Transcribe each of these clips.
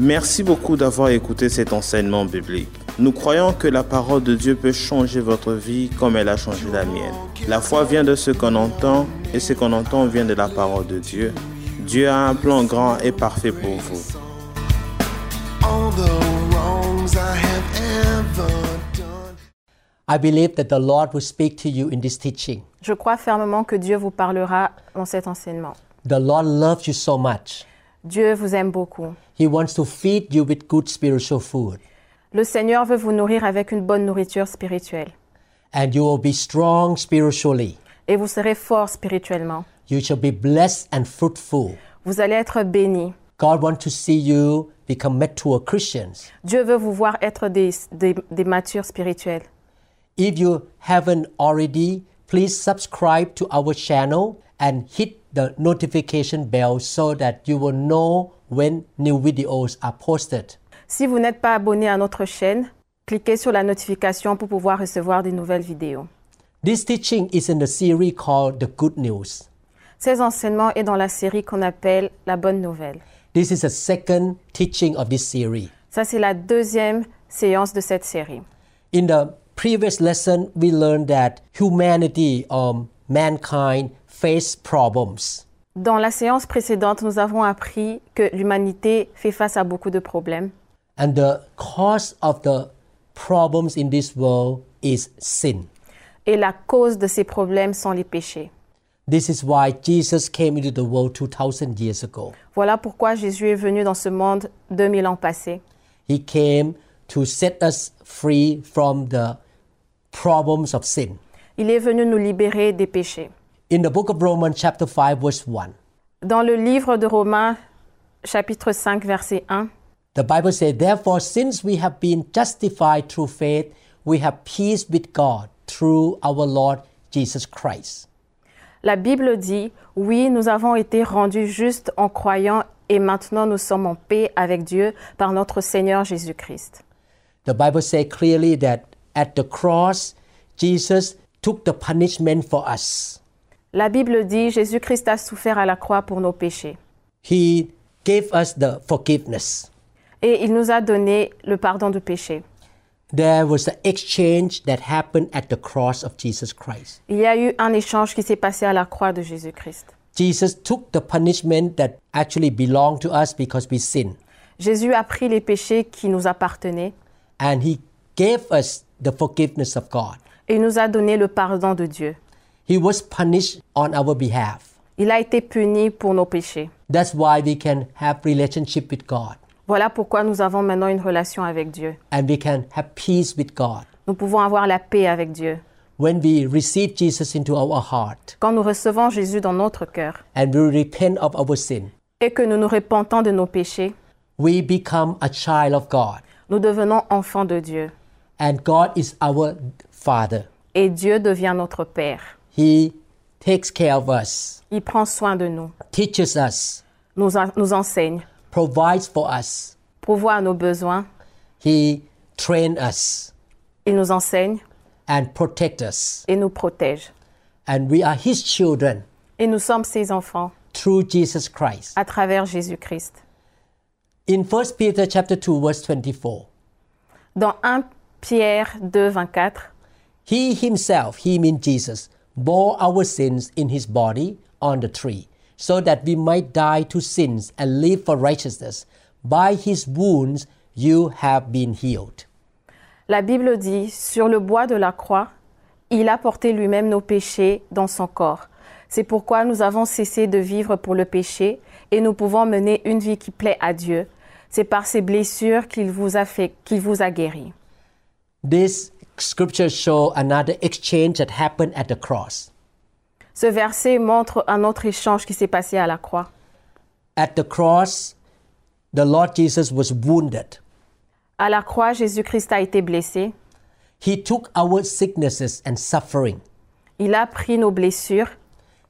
Merci beaucoup d'avoir écouté cet enseignement biblique. Nous croyons que la parole de Dieu peut changer votre vie comme elle a changé la mienne. La foi vient de ce qu'on entend et ce qu'on entend vient de la parole de Dieu. Dieu a un plan grand et parfait pour vous. all the wrongs I have ever done. I believe that the Lord will speak to you in this teaching. Je crois fermement que Dieu vous parlera dans cet enseignement. The Lord loves you so much. Dieu vous aime beaucoup. He wants to feed you with good spiritual food, Le Seigneur veut vous nourrir avec une bonne nourriture spirituelle. and you will be strong spiritually. Et vous serez fort spirituellement. You shall be blessed and fruitful. Vous allez être bénis. God wants to see you become mature Christians. Dieu veut vous voir être des, des, des matures spirituels. If you haven't already, please subscribe to our channel and hit the notification bell so that you will know when new videos are posted. Si vous n'êtes pas abonné à notre chaîne, cliquez sur la notification pour pouvoir recevoir des nouvelles vidéos. This teaching is in the series called The Good News. Ces enseignements est dans la série qu'on appelle La Bonne Nouvelle. This is the second teaching of this series. Ça, c'est la deuxième séance de cette série. In the previous lesson, we learned that humanity or mankind face problems. Dans la séance précédente, nous avons appris que l'humanité fait face à beaucoup de problèmes. And the cause of the problems in this world is sin. Et la cause de ces problèmes sont les péchés. This is why Jesus came into the world 2000 years ago. Voilà pourquoi Jésus est venu dans ce monde 2000 ans passés. He came to set us free from the problems of sin. Il est venu nous libérer des péchés. In the book of Romans, chapter 5, verse 1, Dans le livre de Romains, chapitre 5, verset 1, the Bible says, Therefore, since we have been justified through faith, we have peace with God through our Lord Jesus Christ. la Bible dit, oui, nous avons été rendus justes en croyant et maintenant nous sommes en paix avec Dieu par notre Seigneur Jésus-Christ. The Bible says clearly that at the cross, Jesus took the punishment for us. La Bible dit, Jésus-Christ a souffert à la croix pour nos péchés. He gave us the forgiveness. Et il nous a donné le pardon de péché. There was an exchange that happened at the cross of Jesus Christ. Il y a eu un échange qui s'est passé à la croix de Jésus-Christ. Jesus took the punishment that actually belonged to us because we sinned, Jésus a pris les péchés qui nous appartenaient and he gave us the forgiveness of God. et il nous a donné le pardon de Dieu. He was punished on our behalf. Il a été puni pour nos péchés. That's why we can have relationship with God Voilà pourquoi nous avons maintenant une relation avec Dieu. and we can have peace with God. Nous pouvons avoir la paix avec Dieu. When we receive Jesus into our heart Quand nous recevons Jésus dans notre cœur and we repent of our sin, et que nous nous repentons de nos péchés, we become a child of God. nous devenons enfants de Dieu. And God is our Father. Et Dieu devient notre Père. He takes care of us, Il prend soin de nous, teaches us, nous, en- nous enseigne, provides for us. pourvoit à nos besoins. He trains us Il nous enseigne and protects us. et nous protège. And we are His children Et nous sommes ses enfants through Jesus Christ. à travers Jésus-Christ. In 1 Peter chapter 2 verse 24, Dans 1 Pierre 2, 24, He himself, he means Jesus, bore our sins in his body on the tree, so that we might die to sins and live for righteousness. By his wounds you have been healed. la Bible dit, sur le bois de la croix, il a porté lui-même nos péchés dans son corps. C'est pourquoi nous avons cessé de vivre pour le péché et nous pouvons mener une vie qui plaît à Dieu. C'est par ses blessures qu'il vous a fait, qu'il vous a guéri. This scripture show another exchange that happened at the cross. Ce verset montre un autre échange qui s'est passé à la croix. At the cross, the Lord Jesus was wounded. À la croix, Jésus-Christ a été blessé. He took our sicknesses and suffering. Il a pris nos blessures.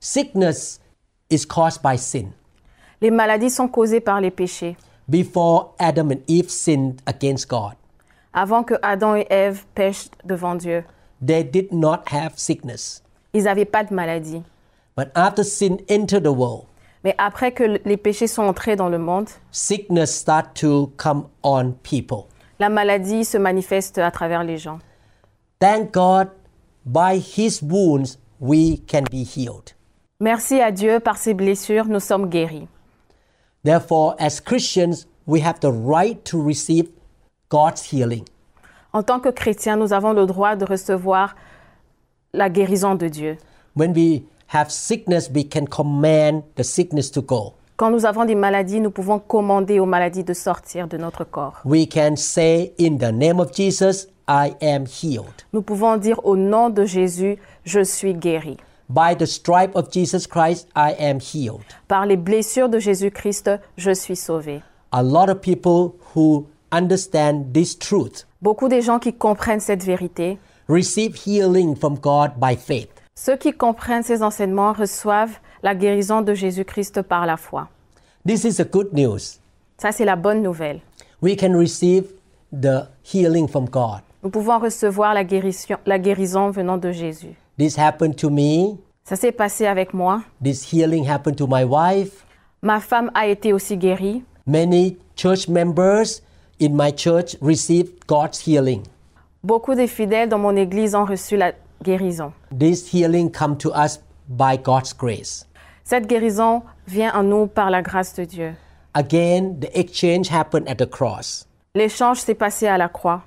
Sickness is caused by sin. Les maladies sont causées par les péchés. Before Adam and Eve sinned against God, Avant que Adam et Ève pêchent devant Dieu, they did not have sickness. ils n'avaient pas de maladie. But after sin entered the world, Mais après que les péchés sont entrés dans le monde, sickness start to come on people. la maladie se manifeste à travers les gens. Thank God, by His wounds we can be healed. Merci à Dieu, par ses blessures, nous sommes guéris. Therefore, as Christians, we have the right to receive God's healing. En tant que chrétiens, nous avons le droit de recevoir la guérison de Dieu. When we have sickness, we can command the sickness to go. Quand nous avons des maladies, nous pouvons commander aux maladies de sortir de notre corps. We can say, In the name of Jesus, I am healed. Nous pouvons dire au nom de Jésus, je suis guéri. By the stripe of Jesus Christ, I am healed. Par les blessures de Jésus-Christ, je suis sauvé. A lot of people who understand this truth Beaucoup des gens qui comprennent cette vérité, receive healing from God by faith. ceux qui comprennent ces enseignements reçoivent la guérison de Jésus-Christ par la foi. This is the good news. Ça, c'est la bonne nouvelle. We can receive the healing from God. Nous pouvons recevoir la guérison, la guérison venant de Jésus. This happened to me. Ça s'est passé avec moi. This healing happened to my wife. Ma femme a été aussi guérie. Many church members in my church received God's healing. Beaucoup des fidèles dans mon église ont reçu la guérison. This healing come to us by God's grace. Cette guérison vient à nous par la grâce de Dieu. Again, the exchange happened at the cross. L'échange s'est passé à la croix.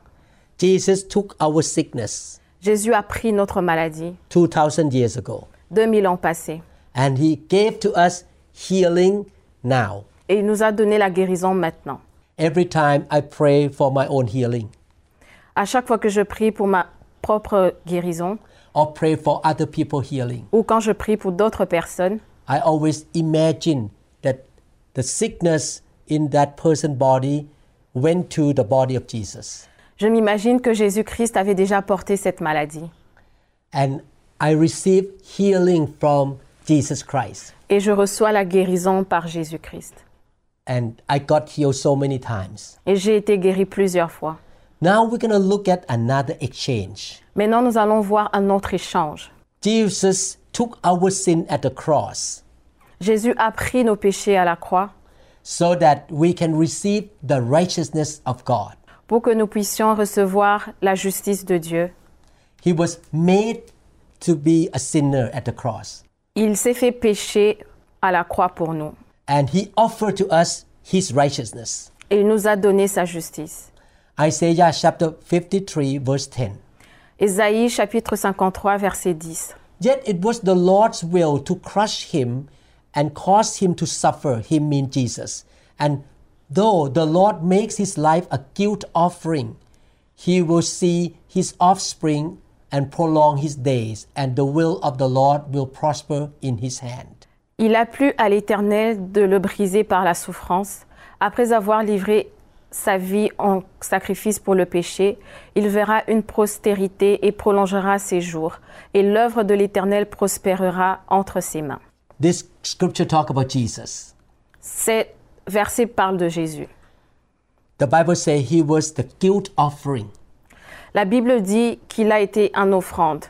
Jesus took our sickness Jésus a pris notre maladie 2000 years ago 2000 ans passés and he gave to us healing now. et il nous a donné la guérison maintenant. Every time I pray for my own healing À chaque fois que je prie pour ma propre guérison or pray for other people healing, ou quand je prie pour d'autres personnes, I always imagine that the sickness in that person's body went to the body of Jesus. je m'imagine que Jésus-Christ avait déjà porté cette maladie And I receive healing from Jesus Christ. et je reçois la guérison par Jésus-Christ. And I got healed so many times. Et j'ai été guéri plusieurs fois. Now we're going to look at another exchange. Maintenant, nous allons voir un autre échange. Jesus took our sin at the cross Jésus a pris nos péchés à la croix so that we can receive the righteousness of God. pour que nous puissions recevoir la justice de Dieu. He was made to be a sinner at the cross. Il s'est fait pécher à la croix pour nous And he offered to us his righteousness. et il nous a donné sa justice. Isaiah chapter 53, verse 10. Ésaïe chapitre 53 verset 10. Yet it was the Lord's will to crush him and cause him to suffer, him mean Jesus. And though the Lord makes his life a guilt offering, he will see his offspring and prolong his days, and the will of the Lord will prosper in his hand. Il a plu à l'Éternel de le briser par la souffrance. Après avoir livré sa vie en sacrifice pour le péché, il verra une postérité et prolongera ses jours, et l'œuvre de l'Éternel prospérera entre ses mains. This scripture talk about Jesus. Ces versets parlent de Jésus. The Bible says he was the guilt offering. La Bible dit qu'il a été un offrande.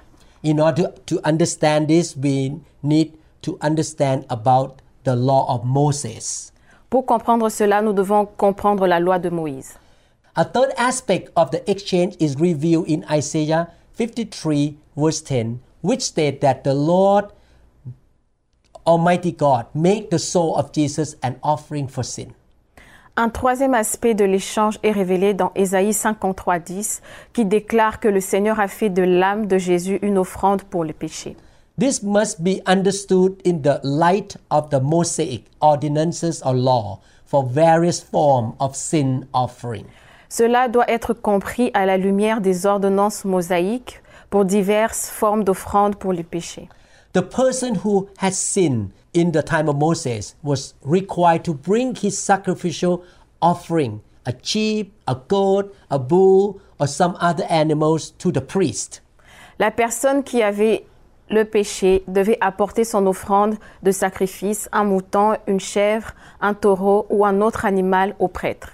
In order to understand this, we need to understand about the law of Moses. Pour comprendre cela, nous devons comprendre la loi de Moïse. A third aspect of the exchange is revealed in Isaiah 53, verse 10, which states that the Lord Almighty God made the soul of Jesus an offering for sin. Un troisième aspect de l'échange est révélé dans Ésaïe 53, 10, qui déclare que le Seigneur a fait de l'âme de Jésus une offrande pour le péché. This must be understood in the light of the Mosaic ordinances or law for various forms of sin offering. Cela doit être compris à la lumière des ordonnances mosaïques pour diverses formes d'offrandes pour les péchés. The person who had sinned in the time of Moses was required to bring his sacrificial offering, a sheep, a goat, a bull, or some other animals to the priest. La personne qui avait le péché devait apporter son offrande de sacrifice, un mouton, une chèvre, un taureau ou un autre animal au prêtre.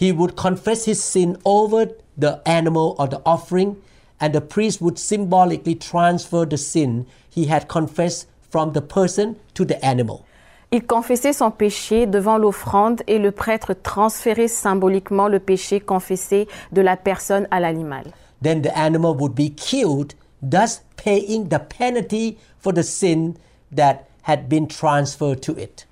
He would confess his sin over the animal or the offering, and the priest would symbolically transfer the sin he had confessed from the person to the animal. Il confessait son péché devant l'offrande et le prêtre transférait symboliquement le péché confessé de la personne à l'animal. Then the animal would be killed, thus paying the penalty for the sin that had been transferred to it.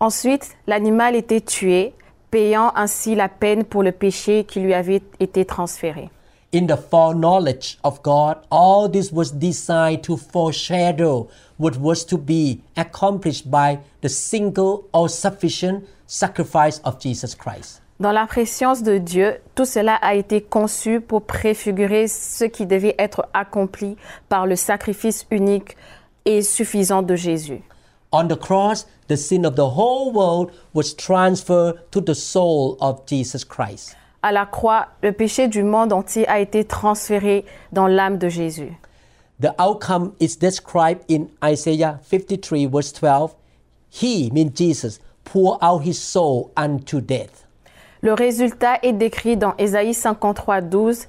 Ensuite, l'animal était tué, payant ainsi la peine pour le péché qui lui avait été transféré. In the foreknowledge of God, all this was designed to foreshadow what was to be accomplished by the single all sufficient sacrifice of Jesus Christ. Dans la préscience de Dieu, tout cela a été conçu pour préfigurer ce qui devait être accompli par le sacrifice unique et suffisant de Jésus. On the cross, the sin of the whole world was transferred to the soul of Jesus Christ. À la croix, le péché du monde entier a été transféré dans l'âme de Jésus. The outcome is described in Isaiah 53, verse 12. He, mean Jesus, poured out his soul unto death. Le résultat est décrit dans Ésaïe 53, 12.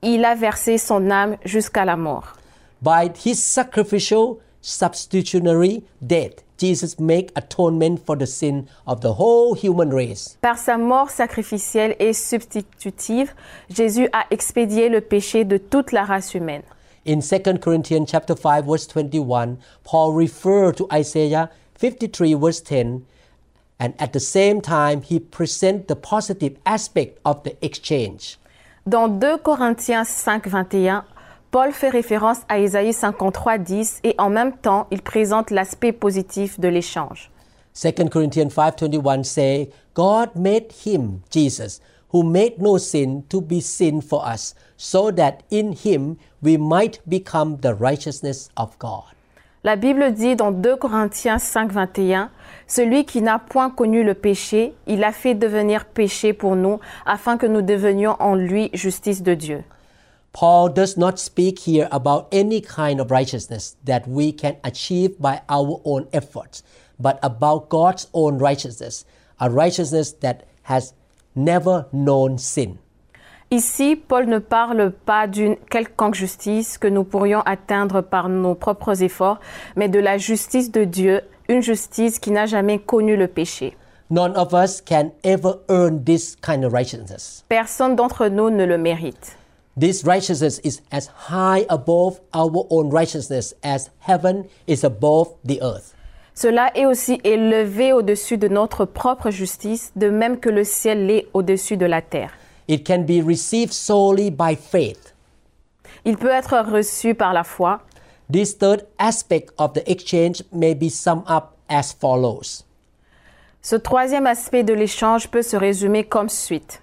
Il a versé son âme jusqu'à la mort. By his sacrificial substitutionary death, Jesus make atonement for the sin of the whole human race. Par sa mort sacrificielle et substitutive, Jésus a expédié le péché de toute la race humaine. In 2 Corinthians chapter 5 verse 21, Paul referred to Isaiah 53 verse 10 and at the same time he presents the positive aspect of the exchange. Dans 2 Corinthiens 5, 21, Paul fait référence à Ésaïe 53, 10 et en même temps, il présente l'aspect positif de l'échange. 2 Corinthians 5:21 say, God made him, Jesus, who made no sin to be sin for us, so that in him we might become the righteousness of God. La Bible dit dans 2 Corinthiens 5, 21, Celui qui n'a point connu le péché, il a fait devenir péché pour nous, afin que nous devenions en lui justice de Dieu. Paul does not speak here about any kind of righteousness that we can achieve by our own efforts, but about God's own righteousness, a righteousness that has never known sin. Ici, Paul ne parle pas d'une quelconque justice que nous pourrions atteindre par nos propres efforts, mais de la justice de Dieu, une justice qui n'a jamais connu le péché. None of us can ever earn this kind of righteousness. Personne d'entre nous ne le mérite. This righteousness is as high above our own righteousness as heaven is above the earth. Cela est aussi élevé au-dessus de notre propre justice, de même que le ciel l'est au-dessus de la terre. It can be received solely by faith. Il peut être reçu par la foi. This third aspect of the exchange may be summed up as follows. Ce troisième aspect de l'échange peut se résumer comme suite.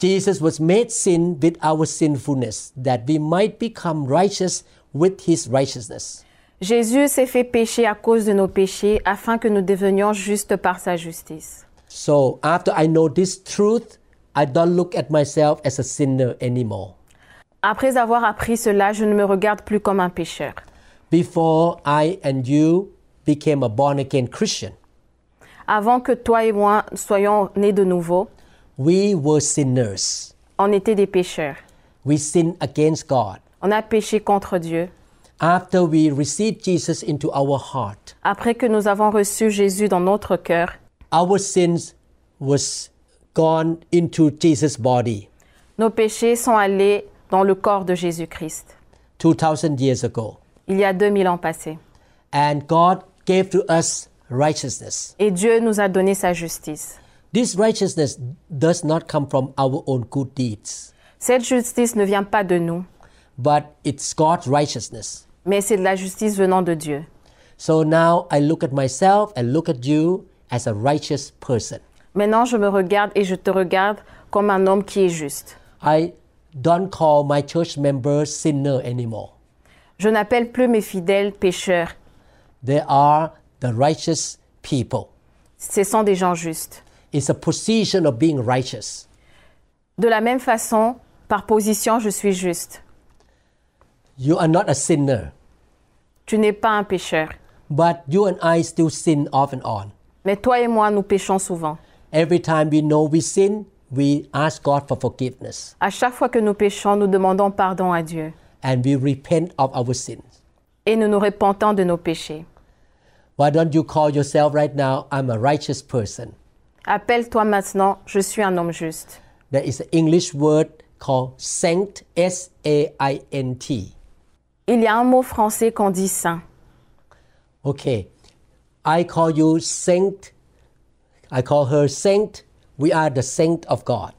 Jesus was made sin with our sinfulness, that we might become righteous with his righteousness. Jésus s'est fait pécher à cause de nos péchés afin que nous devenions justes par sa justice. So after I know this truth, I don't look at myself as a sinner anymore. Après avoir appris cela, je ne me regarde plus comme un pécheur. Before I and you became a born again Christian, Avant que toi et moi soyons nés de nouveau, we were sinners. on était des pécheurs. We sinned against God. On a péché contre Dieu. After we received Jesus into our heart, Après que nous avons reçu Jésus dans notre cœur, our sins was gone into Jesus' body nos péchés sont allés dans le corps de Jésus-Christ. 2000 years ago. Il y a 2000 ans passés. And God gave to us righteousness. Et Dieu nous a donné sa justice. This righteousness does not come from our own good deeds, Cette justice ne vient pas de nous, but it's God's righteousness. mais c'est de la justice venant de Dieu. So now I look at myself and look at you as a righteous person. Maintenant, je me regarde et je te regarde comme un homme qui est juste. I don't call my church members sinner anymore. Je n'appelle plus mes fidèles pécheurs. They are the righteous people. Ce sont des gens justes. It's a position of being righteous. De la même façon, par position, je suis juste. You are not a sinner, Tu n'es pas un pécheur. but you and I still sin off and on. Mais toi et moi, nous péchons souvent. Every time we know we sin, we ask God for forgiveness À chaque fois que nous péchons, nous demandons pardon à Dieu and we repent of our sins. et nous nous repentons de nos péchés. Why don't you call yourself right now, I'm a righteous person? Appelle-toi maintenant, je suis un homme juste. There is an English word called saint, S A I N T. Il y a un mot français qu'on dit saint. Okay, I call you saint. I call her saint. We are the saint of God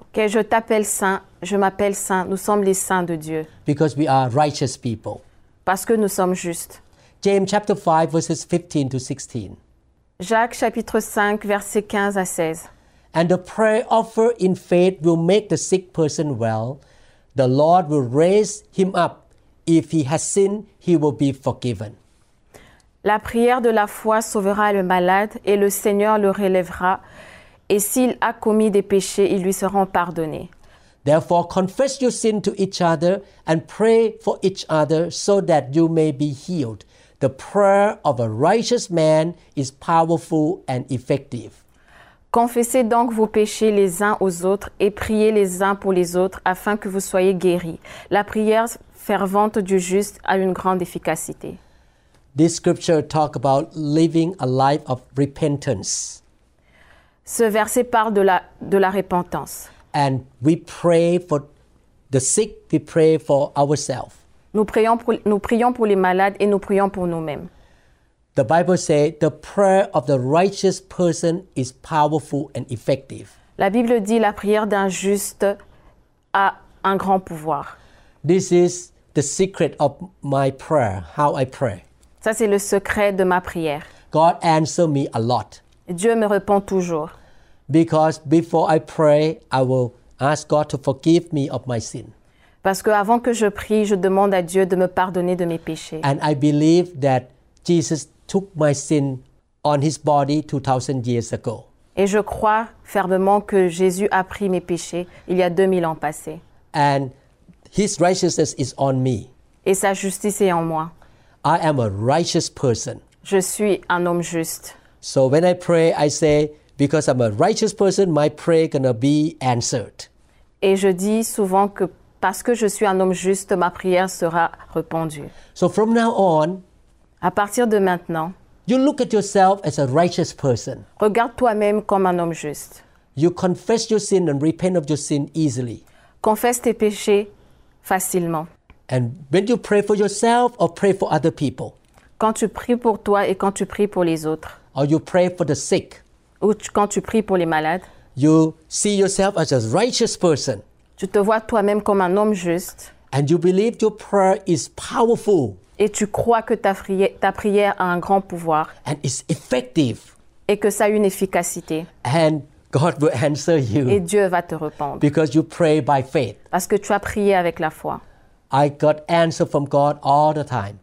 Ok, je t'appelle saint, je m'appelle saint, nous sommes les saints de Dieu, because we are righteous people. parce que nous sommes justes. James chapter 5 verses 15 to 16. Jacques chapitre 5 versets 15 à 16. And the prayer offered in faith will make the sick person well. The Lord will raise him up. If he has sinned, he will be forgiven. La prière de la foi sauvera le malade et le Seigneur le relèvera. Et s'il a commis des péchés, ils lui seront pardonnés. Therefore, confess your sin to each other and pray for each other so that you may be healed. The prayer of a righteous man is powerful and effective. Confessez donc vos péchés les uns aux autres et priez les uns pour les autres afin que vous soyez guéris. La prière fervente du juste a une grande efficacité. This scripture talk about living a life of repentance. Ce verset parle de la, de la repentance. And we pray for the sick, we pray for ourselves. Nous prions, pour, nous prions pour les malades et nous prions pour nous-mêmes. The Bible says the prayer of the righteous person is powerful and effective. La Bible dit la prière d'un juste a un grand pouvoir. This is the secret of my prayer, how I pray. Ça, c'est le secret de ma prière. God answer me a lot Dieu me répond toujours. because before I pray, I will ask God to forgive me of my sin. Parce que avant que je prie, je demande à Dieu de me pardonner de mes péchés. And I believe that Jesus took my sin on his body 2000 years ago. Et je crois fermement que Jésus a pris mes péchés il y a 2000 ans passés. And his righteousness is on me. Et sa justice est en moi. I am a righteous person. Je suis un homme juste. So when I pray, I say, because I'm a righteous person, my prayer gonna be answered. Et je dis souvent que parce que je suis un homme juste, ma prière sera répondue. So from now on, À partir de maintenant, you look at yourself as a righteous person. regarde toi-même comme un homme juste. You confess your sin and repent of your sin easily. Confesse tes péchés facilement. And when you pray for yourself or pray for other people, Quand tu pries pour toi et quand tu pries pour les autres, or you pray for the sick, ou tu- quand tu pries pour les malades, you see yourself as a righteous person. Tu te vois toi-même comme un homme juste. And you believe your prayer is powerful. Et tu crois que ta, fri- ta prière a un grand pouvoir. And is effective. Et que ça a une efficacité. and God will answer you. Et Dieu va te répondre. Because you pray by faith. parce que tu as prié avec la foi. I got answer from God all the time,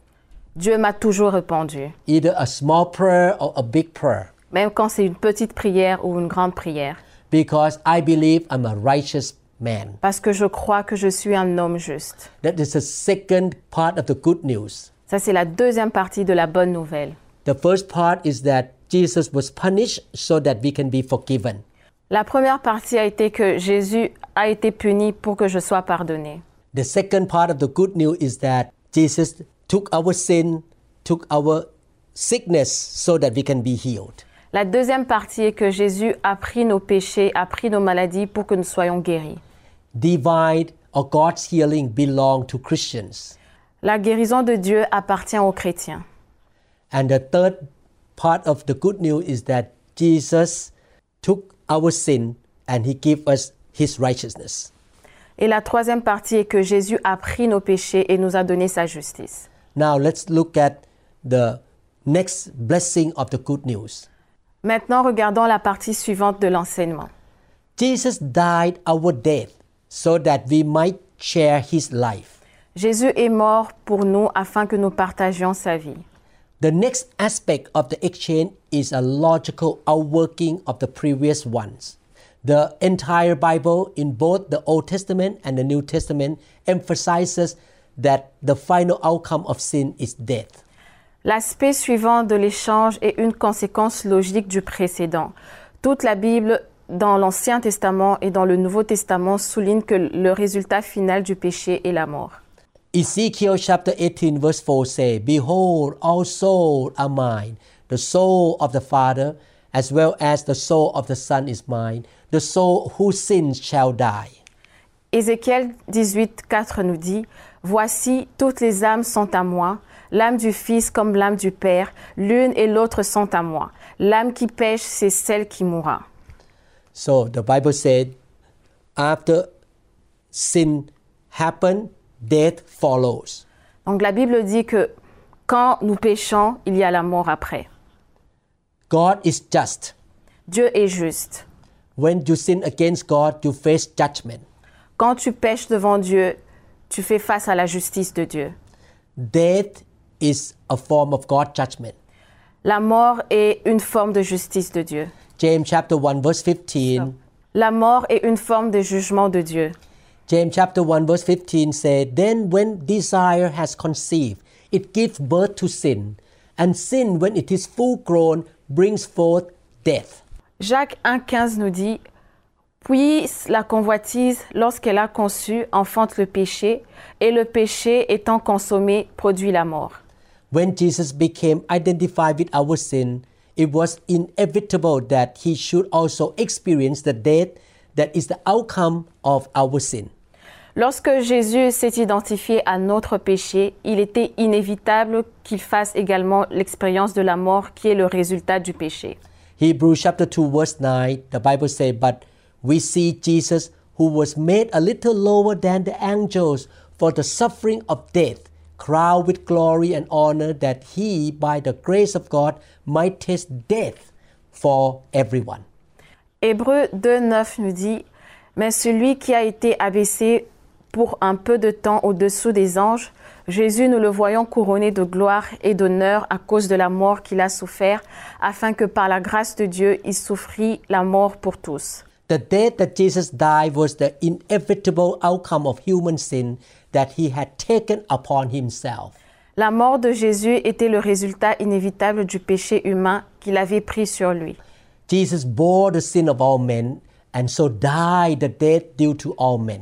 Dieu m'a toujours répondu, either a small prayer or a big prayer, même quand c'est une petite prière ou une grande prière, because I believe I'm a righteous man. parce que je crois que je suis un homme juste. That is the second part of the good news. Ça, c'est la deuxième partie de la bonne nouvelle. The first part is that Jesus was punished so that we can be forgiven. La première partie a été que Jésus a été puni pour que je sois pardonné. The second part of the good news is that Jesus took our sin, took our sickness so that we can be healed. La deuxième partie est que Jésus a pris nos péchés, a pris nos maladies pour que nous soyons guéris. Divine or God's healing belong to Christians. La guérison de Dieu appartient aux chrétiens. And the third part of the good news is that Jesus took our sin and he gave us his righteousness. Et la troisième partie est que Jésus a pris nos péchés et nous a donné sa justice. Now let's look at the next blessing of the good news. Maintenant, regardons la partie suivante de l'enseignement. Jesus died our death so that we might share his life. Jésus est mort pour nous afin que nous partagions sa vie. The next aspect of the exchange is a logical outworking of the previous ones. The entire Bible, in both the Old Testament and the New Testament, emphasizes that the final outcome of sin is death. L'aspect suivant de l'échange est une conséquence logique du précédent. Toute la Bible, dans l'Ancien Testament et dans le Nouveau Testament, souligne que le résultat final du péché est la mort. Ezekiel chapter 18, verse 4 say, Behold, all souls are mine. the soul of the Father, as well as the soul of the Son is mine. The soul whose sins shall die. Ézéchiel 18, 4 nous dit Voici, toutes les âmes sont à moi, l'âme du Fils comme l'âme du Père, l'une et l'autre sont à moi. L'âme qui pêche, c'est celle qui mourra. So the Bible said, after sin happened, death follows. Donc la Bible dit que quand nous péchons, il y a la mort après. God is just. Dieu est juste. When you sin against God, you face judgment. Quand tu pêches devant Dieu, tu fais face à la justice de Dieu. Death is a form of God's judgment. La mort est une forme de justice de Dieu. James chapter 1 verse 15. La mort est une forme de jugement de Dieu. James chapter 1 verse 15 said, Then when desire has conceived, it gives birth to sin. And sin, when it is full grown, brings forth death. Jacques 1,15 nous dit Puis la convoitise, lorsqu'elle a conçu, enfante le péché, et le péché étant consommé, produit la mort. When Jesus became identified with our sin, it was inevitable that he should also experience the death that is the outcome of our sin. Lorsque Jésus s'est identifié à notre péché, il était inévitable qu'il fasse également l'expérience de la mort qui est le résultat du péché. Hebrews chapter 2 verse 9, the Bible says, But we see Jesus, who was made a little lower than the angels for the suffering of death, crowned with glory and honor, that he, by the grace of God, might taste death for everyone. Hébreux 2,9 nous dit Mais celui qui a été abaissé pour un peu de temps au-dessous des anges, Jésus, nous le voyons couronné de gloire et d'honneur à cause de la mort qu'il a souffert, afin que par la grâce de Dieu, il souffrit la mort pour tous. The death that Jesus died was the inevitable outcome of human sin that he had taken upon himself. La mort de Jésus était le résultat inévitable du péché humain qu'il avait pris sur lui. Jesus bore the sin of all men and so died the death due to all men.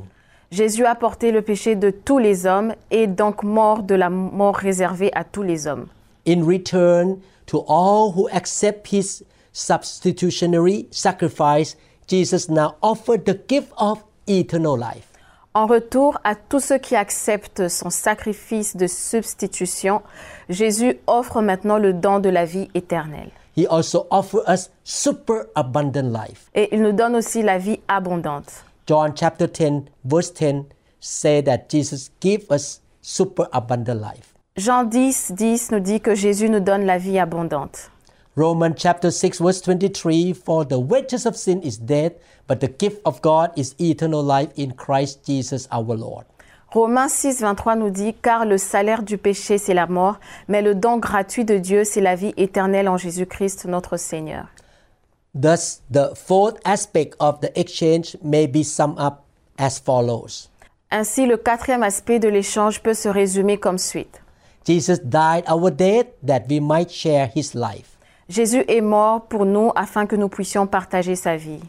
Jésus a porté le péché de tous les hommes et donc mort de la mort réservée à tous les hommes. In return to all who accept his substitutionary sacrifice, Jesus now offered the gift of eternal life. En retour à tous ceux qui acceptent son sacrifice de substitution, Jésus offre maintenant le don de la vie éternelle. He also offers us super abundant life. Et il nous donne aussi la vie abondante. John chapter 10 verse 10 say that Jesus gave us super abundant life. Jean 10, 10 nous dit que Jésus nous donne la vie abondante. Romans chapter 6 verse 23 for the wages of sin is death but the gift of God is eternal life in Christ Jesus our Lord. Romains 6, 23 nous dit Car le salaire du péché, c'est la mort, mais le don gratuit de Dieu, c'est la vie éternelle en Jésus-Christ notre Seigneur. Thus the fourth aspect of the exchange may be summed up as follows. Ainsi, le quatrième aspect de l'échange peut se résumer comme suite. Jesus died our death that we might share his life. Jésus est mort pour nous afin que nous puissions partager sa vie.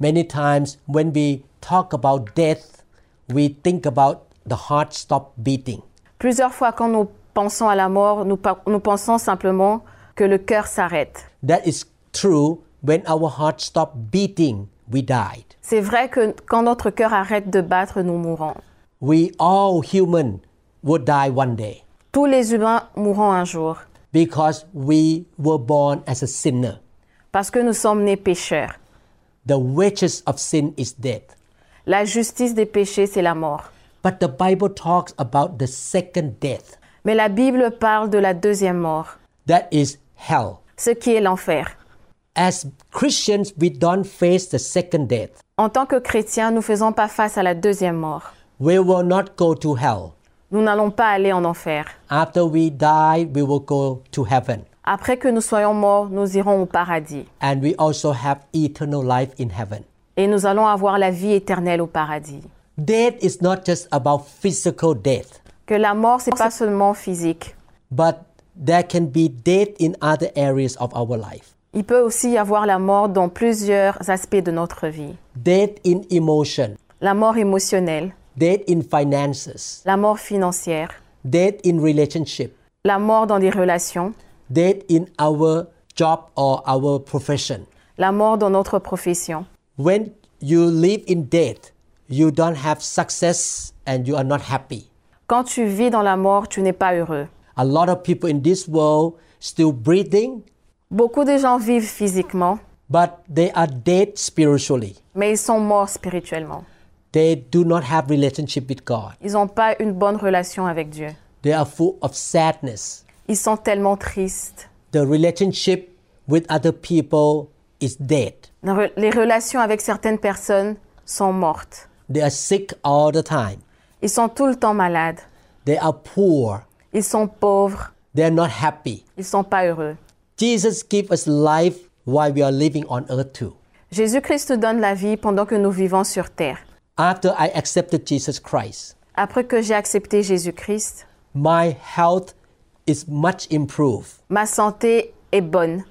Many times when we talk about death, we think about the heart stop beating. Plusieurs fois, quand nous pensons à la mort, nous, nous pensons simplement que le cœur s'arrête. That is true when our heart stopped beating, we died. C'est vrai que quand notre cœur arrête de battre, nous mourons. We all human would die one day Tous les humains mourront un jour because we were born as a sinner. parce que nous sommes nés pécheurs. The wages of sin is death. La justice des péchés, c'est la mort. But the Bible talks about the second death. Mais la Bible parle de la deuxième mort, That is hell. ce qui est l'enfer. As Christians, we don't face the second death. En tant que chrétiens, nous faisons pas face à la deuxième mort. We will not go to hell. Nous n'allons pas aller en enfer. After we die, we will go to heaven. Après que nous soyons morts, nous irons au paradis. And we also have eternal life in heaven. Et nous allons avoir la vie éternelle au paradis. Death is not just about physical death, Que la mort, c'est pas seulement physique. but there can be death in other areas of our life. Il peut aussi y avoir la mort dans plusieurs aspects de notre vie. Death in emotion, La mort émotionnelle, death in finances, la mort financière, death in relationship, la mort dans des relations, death in our job or our profession. la mort dans notre profession. When you live in death, you don't have success and you are not happy. Quand tu vis dans la mort, tu n'es pas heureux. A lot of people in this world still breathing, Beaucoup de gens vivent physiquement, but they are dead spiritually. mais ils sont morts spirituellement. They do not have relationship with God. Ils n'ont pas une bonne relation avec Dieu. They are full of sadness. Ils sont tellement tristes. The relationship with other people is dead. Les relations avec certaines personnes sont mortes. They are sick all the time. Ils sont tout le temps malades. They are poor. Ils sont pauvres. They are not happy. Ils sont pas heureux. Jesus gave us life while we are living on earth too. Jésus-Christ donne la vie pendant que nous vivons sur terre. After I accepted Jesus Christ, Après que j'ai accepté Jésus-Christ, my health is much improved. ma santé est bonne.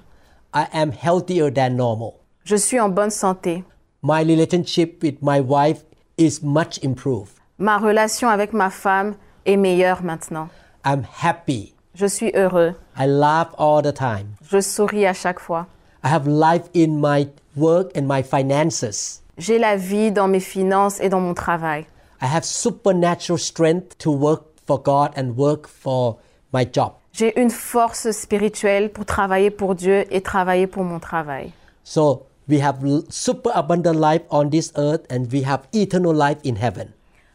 I am healthier than normal. Je suis en bonne santé. My relationship with my wife is much improved. Ma relation avec ma femme est meilleure maintenant. I'm happy. Je suis heureux. I laugh all the time. Je souris à chaque fois. I have life in my work and my finances. J'ai la vie dans mes finances et dans mon travail. I have supernatural strength to work for God and work for my job. J'ai une force spirituelle pour travailler pour Dieu et travailler pour mon travail. So we have super abundant life on this earth and we have eternal life in heaven.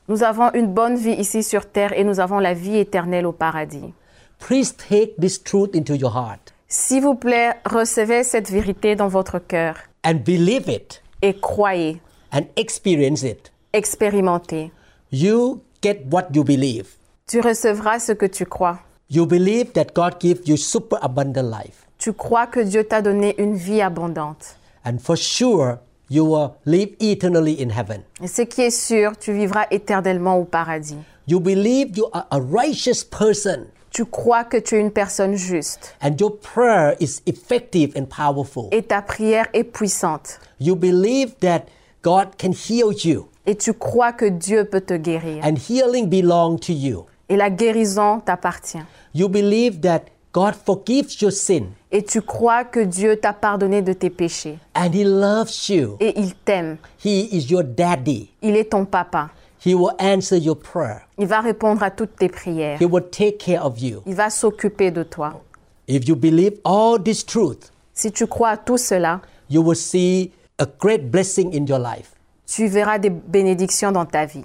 Nous avons une bonne vie ici sur terre et nous avons la vie éternelle au paradis. Please take this truth into your heart S'il vous plaît, recevez cette vérité dans votre cœur and believe it et croyez, and experience it. expérimentez. You get what you believe. Tu recevras ce que tu crois. You believe that God gives you super abundant life. Tu crois que Dieu t'a donné une vie abondante. And for sure, you will live eternally in heaven. Et ce qui est sûr, tu vivras éternellement au paradis. You believe you are a righteous person Tu crois que tu es une personne juste and your prayer is effective and powerful. et ta prière est puissante. You believe that God can heal you Et tu crois que Dieu peut te guérir. and healing belongs to you. Et la guérison t'appartient. You believe that God forgives your sin Et tu crois que Dieu t'a pardonné de tes péchés. and He loves you. Et il t'aime. He is your daddy. Il est ton papa. He will answer your prayer. Il va répondre à toutes tes prières. He will take care of you. Il va s'occuper de toi. If you believe all this truth, Si tu crois à tout cela, you will see a great blessing in your life. tu verras des bénédictions dans ta vie.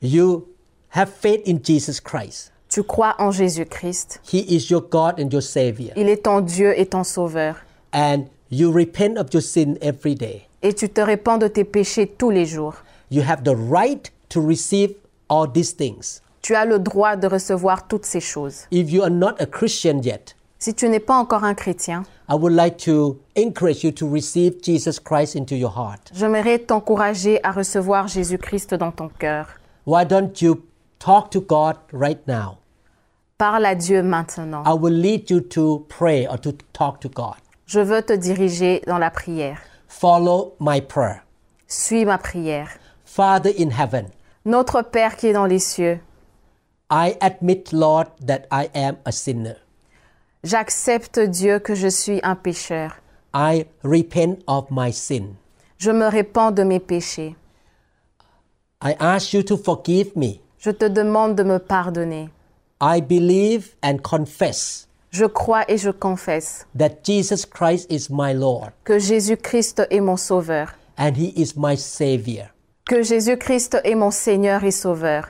You have faith in Jesus Christ. Tu crois en Jésus-Christ. He is your God and your Savior. Il est ton Dieu et ton Sauveur. And you repent of your sin every day. Et tu te répands de tes péchés tous les jours. You have the right to receive all these things. Tu as le droit de recevoir toutes ces choses. If you are not a Christian yet, Si tu n'es pas encore un chrétien, I would like to encourage you to receive Jesus Christ into your heart. j'aimerais t'encourager à recevoir Jésus-Christ dans ton cœur. Why don't you talk to God right now? Parle à Dieu maintenant. I will lead you to pray or to talk to God. Je veux te diriger dans la prière. Follow my prayer. Suis ma prière. Father in heaven, Notre Père qui est dans les cieux, I admit, Lord, that I am a sinner. j'accepte Dieu que je suis un pécheur. I repent of my sin. Je me répands de mes péchés. I ask you to forgive me. Je te demande de me pardonner. I believe and confess Je crois et je confesse that Jesus Christ is my Lord que Jésus-Christ est mon Sauveur, and He is my Savior. Que Jésus-Christ est mon Seigneur et Sauveur.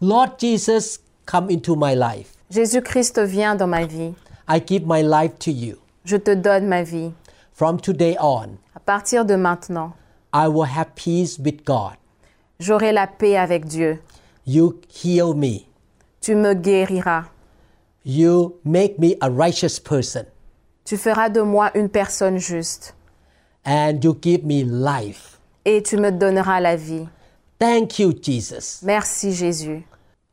Lord Jesus, come into my life. Jésus-Christ vient dans ma vie. I give my life to you. Je te donne ma vie. From today on, À partir de maintenant, I will have peace with God. j'aurai la paix avec Dieu. You heal me. Tu me guériras. You make me a righteous person. Tu feras de moi une personne juste. And you give me life. Et tu me donneras la vie. Thank you, Jesus. Merci Jésus.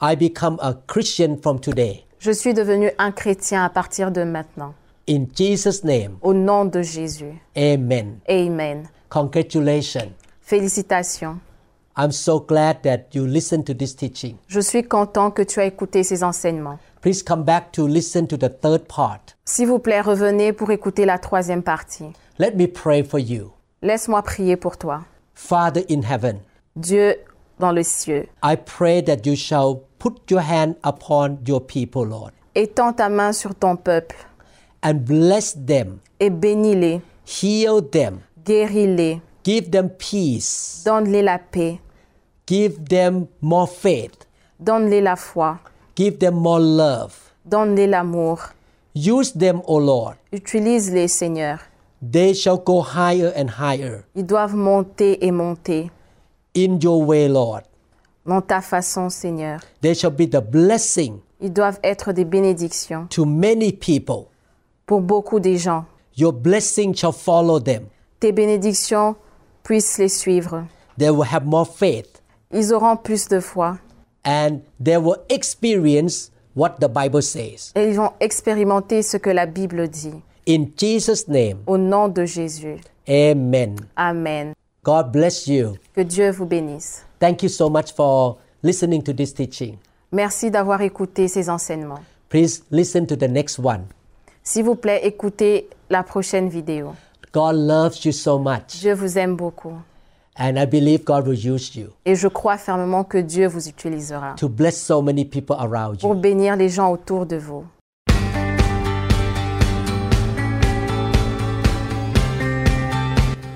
I become a Christian from today. Je suis devenu un chrétien à partir de maintenant. In Jesus' name, Au nom de Jésus. amen. Amen. Congratulations. Félicitations. I'm so glad that you listened to this teaching. Je suis content que tu as écouté ces enseignements. Please come back to listen to the third part. S'il vous plaît, revenez pour écouter la troisième partie. Let me pray for you. Laisse-moi prier pour toi. Father in heaven, Dieu dans le ciel, I pray that you shall put your hand upon your people, Lord, étends ta main sur ton peuple. and bless them, et bénis-les, heal them, guéris-les, give them peace, donne-les la paix, give them more faith, donne-les la foi, give them more love. donne-les l'amour. Use them, O Lord. Utilise-les, Seigneur. They shall go higher and higher Ils doivent monter et monter in your way, Lord. dans ta façon, Seigneur. They shall be the blessing Ils doivent être des bénédictions to many people. pour beaucoup des gens. Your blessing shall follow them. Tes bénédictions puissent les suivre. They will have more faith Ils auront plus de foi and they will experience what the Bible says. et ils vont expérimenter ce que la Bible dit. In Jesus' name, Au nom de Jésus. amen. Amen. God bless you. Que Dieu vous bénisse. Thank you so much for listening to this teaching. Merci d'avoir écouté ces enseignements. Please listen to the next one. S'il vous plaît, écoutez la prochaine vidéo. God loves you so much, Dieu vous aime beaucoup and I believe God will use you et je crois fermement que Dieu vous utilisera to bless so many people around pour you. bénir les gens autour de vous.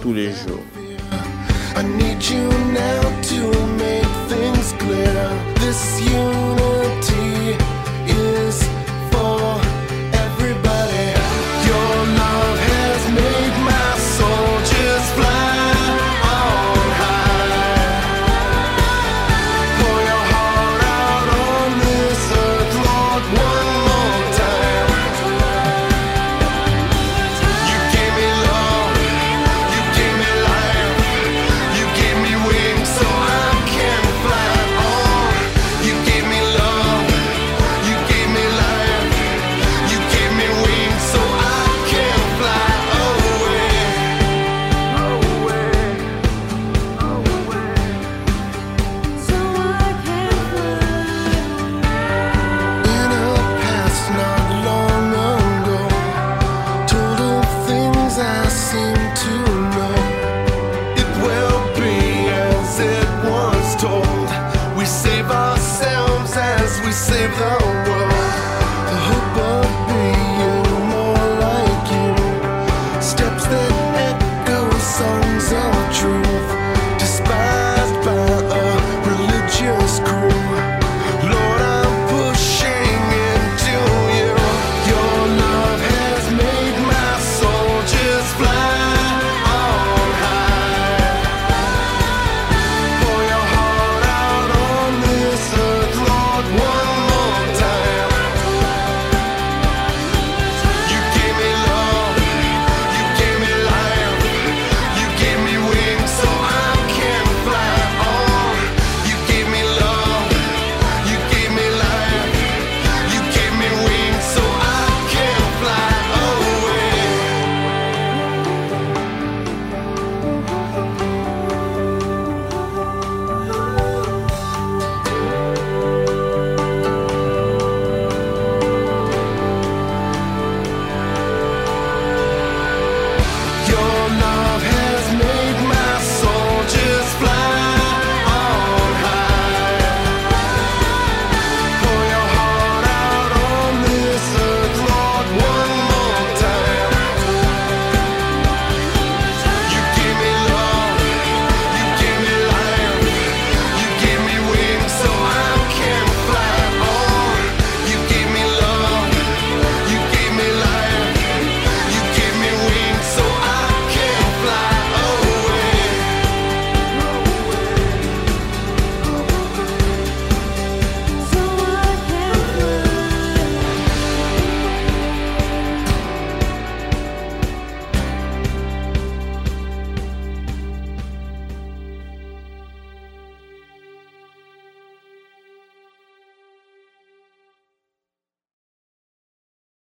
tous les jours. I need you now to make things clear.